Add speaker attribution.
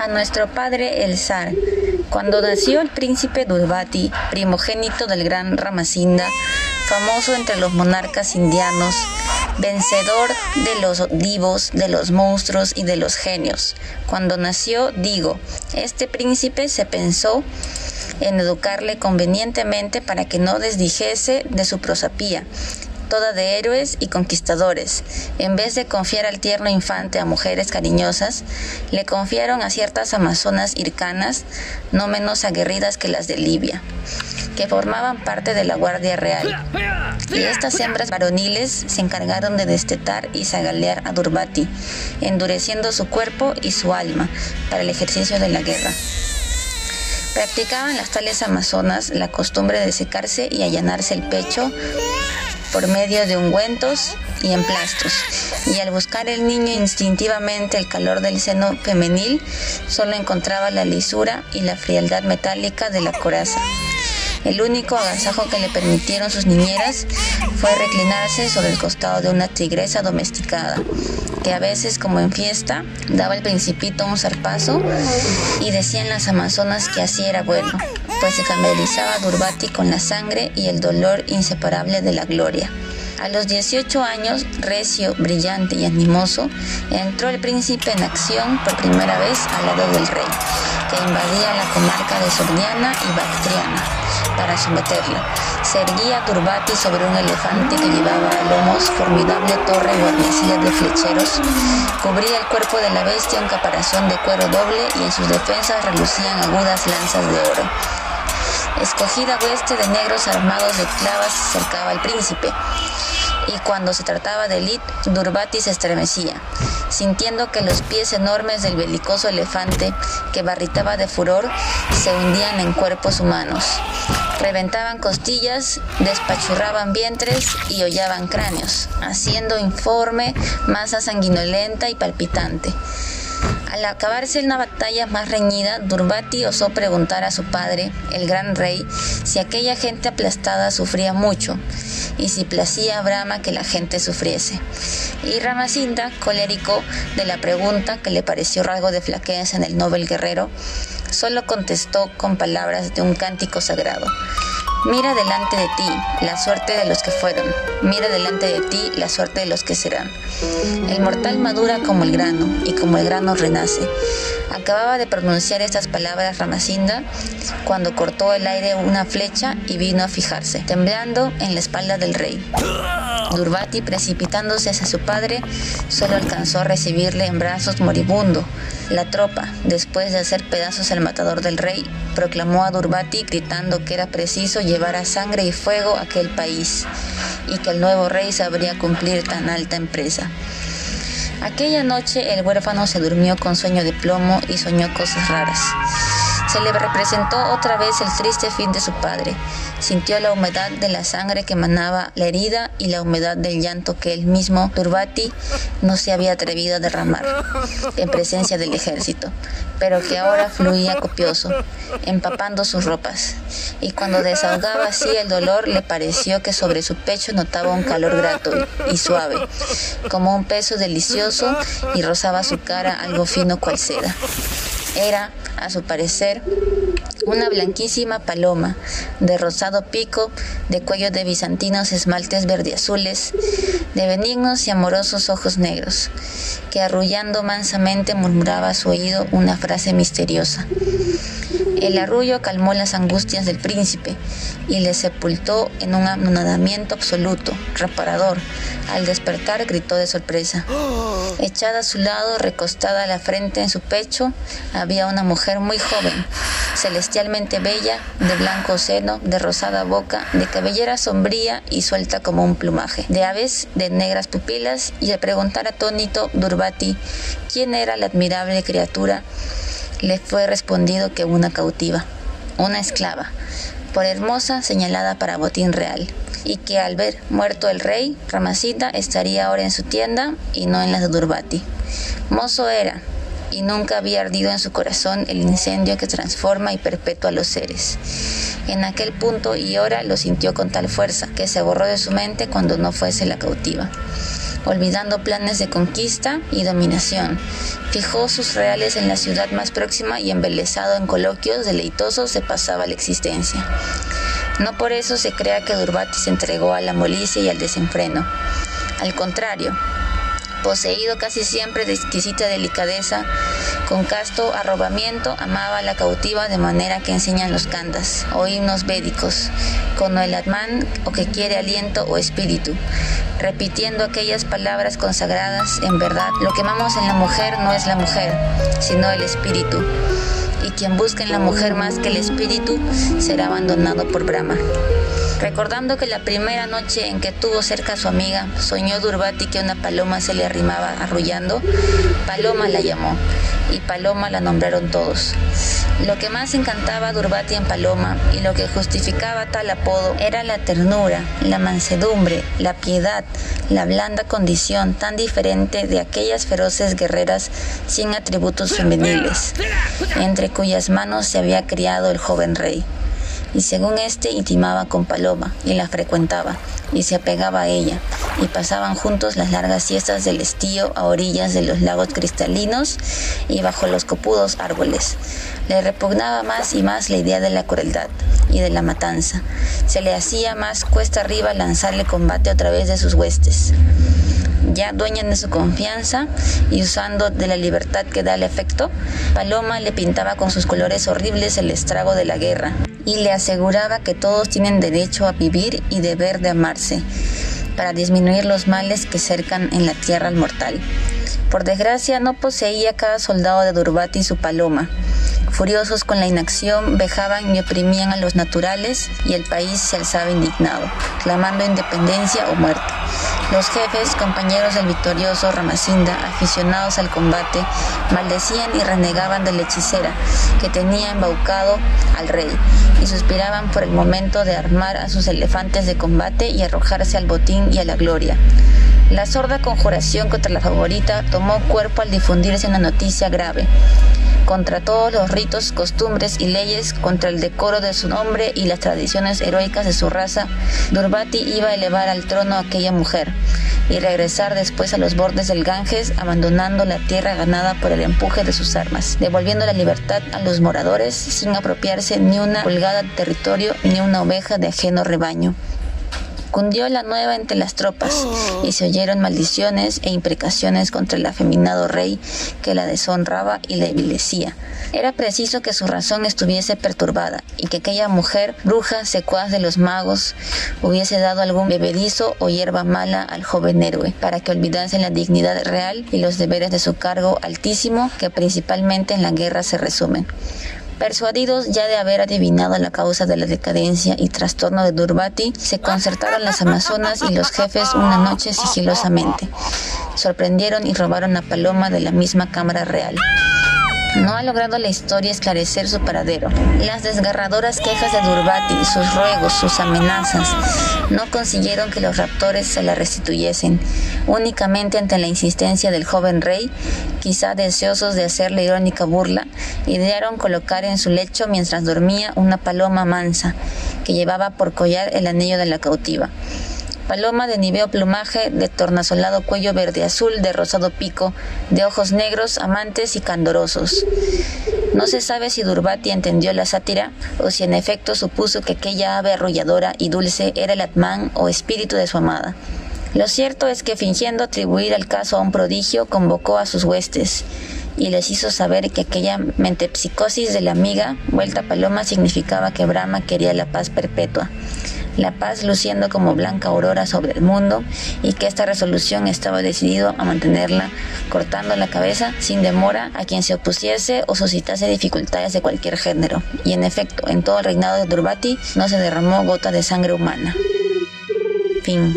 Speaker 1: a nuestro padre el zar. Cuando nació el príncipe Durbati, primogénito del gran Ramacinda, famoso entre los monarcas indianos, vencedor de los divos, de los monstruos y de los genios. Cuando nació, digo, este príncipe se pensó en educarle convenientemente para que no desdijese de su prosapía toda de héroes y conquistadores. En vez de confiar al tierno infante a mujeres cariñosas, le confiaron a ciertas amazonas hircanas, no menos aguerridas que las de Libia, que formaban parte de la Guardia Real. Y estas hembras varoniles se encargaron de destetar y zagalear a Durbati, endureciendo su cuerpo y su alma para el ejercicio de la guerra. Practicaban las tales amazonas la costumbre de secarse y allanarse el pecho por medio de ungüentos y emplastros. Y al buscar el niño instintivamente el calor del seno femenil, solo encontraba la lisura y la frialdad metálica de la coraza. El único agasajo que le permitieron sus niñeras fue reclinarse sobre el costado de una tigresa domesticada, que a veces, como en fiesta, daba al principito un zarpazo y decían las amazonas que así era bueno, pues se familiarizaba Durbati con la sangre y el dolor inseparable de la gloria. A los 18 años, recio, brillante y animoso, entró el príncipe en acción por primera vez al lado del rey, que invadía la comarca de Sordiana y Bactriana para someterla. Se erguía Turbati sobre un elefante que llevaba a lomos formidable torre guarnecida de flecheros. Cubría el cuerpo de la bestia un caparazón de cuero doble y en sus defensas relucían agudas lanzas de oro. Escogida hueste de negros armados de clavas cercaba al príncipe y cuando se trataba de Lid, Durbati se estremecía, sintiendo que los pies enormes del belicoso elefante que barritaba de furor se hundían en cuerpos humanos. Reventaban costillas, despachurraban vientres y hollaban cráneos, haciendo informe masa sanguinolenta y palpitante. Al acabarse una batalla más reñida, Durbati osó preguntar a su padre, el gran rey, si aquella gente aplastada sufría mucho y si placía a Brahma que la gente sufriese. Y Ramacinda, colérico de la pregunta que le pareció rasgo de flaqueza en el noble guerrero, solo contestó con palabras de un cántico sagrado. Mira delante de ti la suerte de los que fueron, mira delante de ti la suerte de los que serán. El mortal madura como el grano y como el grano renace. Acababa de pronunciar estas palabras Ramacinda cuando cortó el aire una flecha y vino a fijarse, temblando en la espalda del rey. Durbati, precipitándose hacia su padre, solo alcanzó a recibirle en brazos moribundo. La tropa, después de hacer pedazos al matador del rey, proclamó a Durbati gritando que era preciso llevar a sangre y fuego aquel país y que el nuevo rey sabría cumplir tan alta empresa. Aquella noche el huérfano se durmió con sueño de plomo y soñó cosas raras. Se le representó otra vez el triste fin de su padre. Sintió la humedad de la sangre que manaba la herida y la humedad del llanto que él mismo, Turbati, no se había atrevido a derramar en presencia del ejército, pero que ahora fluía copioso, empapando sus ropas. Y cuando desahogaba así el dolor, le pareció que sobre su pecho notaba un calor grato y suave, como un peso delicioso, y rozaba su cara algo fino cual seda. Era, a su parecer, una blanquísima paloma, de rosado pico, de cuello de bizantinos esmaltes verdeazules, de benignos y amorosos ojos negros, que arrullando mansamente murmuraba a su oído una frase misteriosa. El arrullo calmó las angustias del príncipe y le sepultó en un anonadamiento absoluto, reparador. Al despertar gritó de sorpresa. Echada a su lado, recostada la frente en su pecho, había una mujer muy joven, celestialmente bella, de blanco seno, de rosada boca, de cabellera sombría y suelta como un plumaje, de aves, de negras pupilas, y al preguntar atónito Durbati quién era la admirable criatura, le fue respondido que una cautiva, una esclava, por hermosa señalada para botín real, y que al ver muerto el rey, Ramacita estaría ahora en su tienda y no en la de Durbati. Mozo era, y nunca había ardido en su corazón el incendio que transforma y perpetúa a los seres. En aquel punto y hora lo sintió con tal fuerza que se borró de su mente cuando no fuese la cautiva. Olvidando planes de conquista y dominación. Fijó sus reales en la ciudad más próxima y embelesado en coloquios deleitosos se pasaba la existencia. No por eso se crea que Durbati se entregó a la molicia y al desenfreno. Al contrario, poseído casi siempre de exquisita delicadeza, con casto arrobamiento amaba a la cautiva de manera que enseñan los candas o himnos védicos, con el atman o que quiere aliento o espíritu, repitiendo aquellas palabras consagradas, en verdad, lo que amamos en la mujer no es la mujer, sino el espíritu y quien busque en la mujer más que el espíritu será abandonado por Brahma. Recordando que la primera noche en que tuvo cerca a su amiga, soñó Durbati que una paloma se le arrimaba arrullando, Paloma la llamó y Paloma la nombraron todos. Lo que más encantaba Durbati en Paloma y lo que justificaba tal apodo era la ternura, la mansedumbre, la piedad, la blanda condición tan diferente de aquellas feroces guerreras sin atributos femeniles, entre cuyas manos se había criado el joven rey y según éste intimaba con Paloma y la frecuentaba y se apegaba a ella y pasaban juntos las largas siestas del estío a orillas de los lagos cristalinos y bajo los copudos árboles. Le repugnaba más y más la idea de la crueldad y de la matanza. Se le hacía más cuesta arriba lanzarle combate a través de sus huestes ya dueña de su confianza y usando de la libertad que da el efecto, Paloma le pintaba con sus colores horribles el estrago de la guerra y le aseguraba que todos tienen derecho a vivir y deber de amarse para disminuir los males que cercan en la tierra al mortal. Por desgracia no poseía cada soldado de Durbati su paloma. Furiosos con la inacción, vejaban y oprimían a los naturales y el país se alzaba indignado, clamando independencia o muerte. Los jefes, compañeros del victorioso Ramacinda, aficionados al combate, maldecían y renegaban de la hechicera que tenía embaucado al rey y suspiraban por el momento de armar a sus elefantes de combate y arrojarse al botín y a la gloria. La sorda conjuración contra la favorita tomó cuerpo al difundirse una noticia grave contra todos los ritos, costumbres y leyes, contra el decoro de su nombre y las tradiciones heroicas de su raza, Durbati iba a elevar al trono a aquella mujer y regresar después a los bordes del Ganges, abandonando la tierra ganada por el empuje de sus armas, devolviendo la libertad a los moradores sin apropiarse ni una pulgada de territorio ni una oveja de ajeno rebaño. Cundió la nueva entre las tropas y se oyeron maldiciones e imprecaciones contra el afeminado rey que la deshonraba y la envilecía. Era preciso que su razón estuviese perturbada y que aquella mujer, bruja, secuaz de los magos, hubiese dado algún bebedizo o hierba mala al joven héroe para que olvidase la dignidad real y los deberes de su cargo altísimo que principalmente en la guerra se resumen. Persuadidos ya de haber adivinado la causa de la decadencia y trastorno de Durbati, se concertaron las amazonas y los jefes una noche sigilosamente. Sorprendieron y robaron a Paloma de la misma Cámara Real. No ha logrado la historia esclarecer su paradero. Las desgarradoras quejas de Durbati, sus ruegos, sus amenazas, no consiguieron que los raptores se la restituyesen. Únicamente ante la insistencia del joven rey, quizá deseosos de hacerle irónica burla, idearon colocar en su lecho mientras dormía una paloma mansa, que llevaba por collar el anillo de la cautiva paloma de niveo plumaje, de tornasolado cuello verde azul, de rosado pico, de ojos negros, amantes y candorosos. No se sabe si Durbati entendió la sátira o si en efecto supuso que aquella ave arrolladora y dulce era el atman o espíritu de su amada. Lo cierto es que fingiendo atribuir al caso a un prodigio, convocó a sus huestes y les hizo saber que aquella mentepsicosis de la amiga, vuelta paloma, significaba que Brahma quería la paz perpetua la paz luciendo como blanca aurora sobre el mundo y que esta resolución estaba decidido a mantenerla cortando la cabeza sin demora a quien se opusiese o suscitase dificultades de cualquier género. Y en efecto, en todo el reinado de Durbati no se derramó gota de sangre humana. Fin.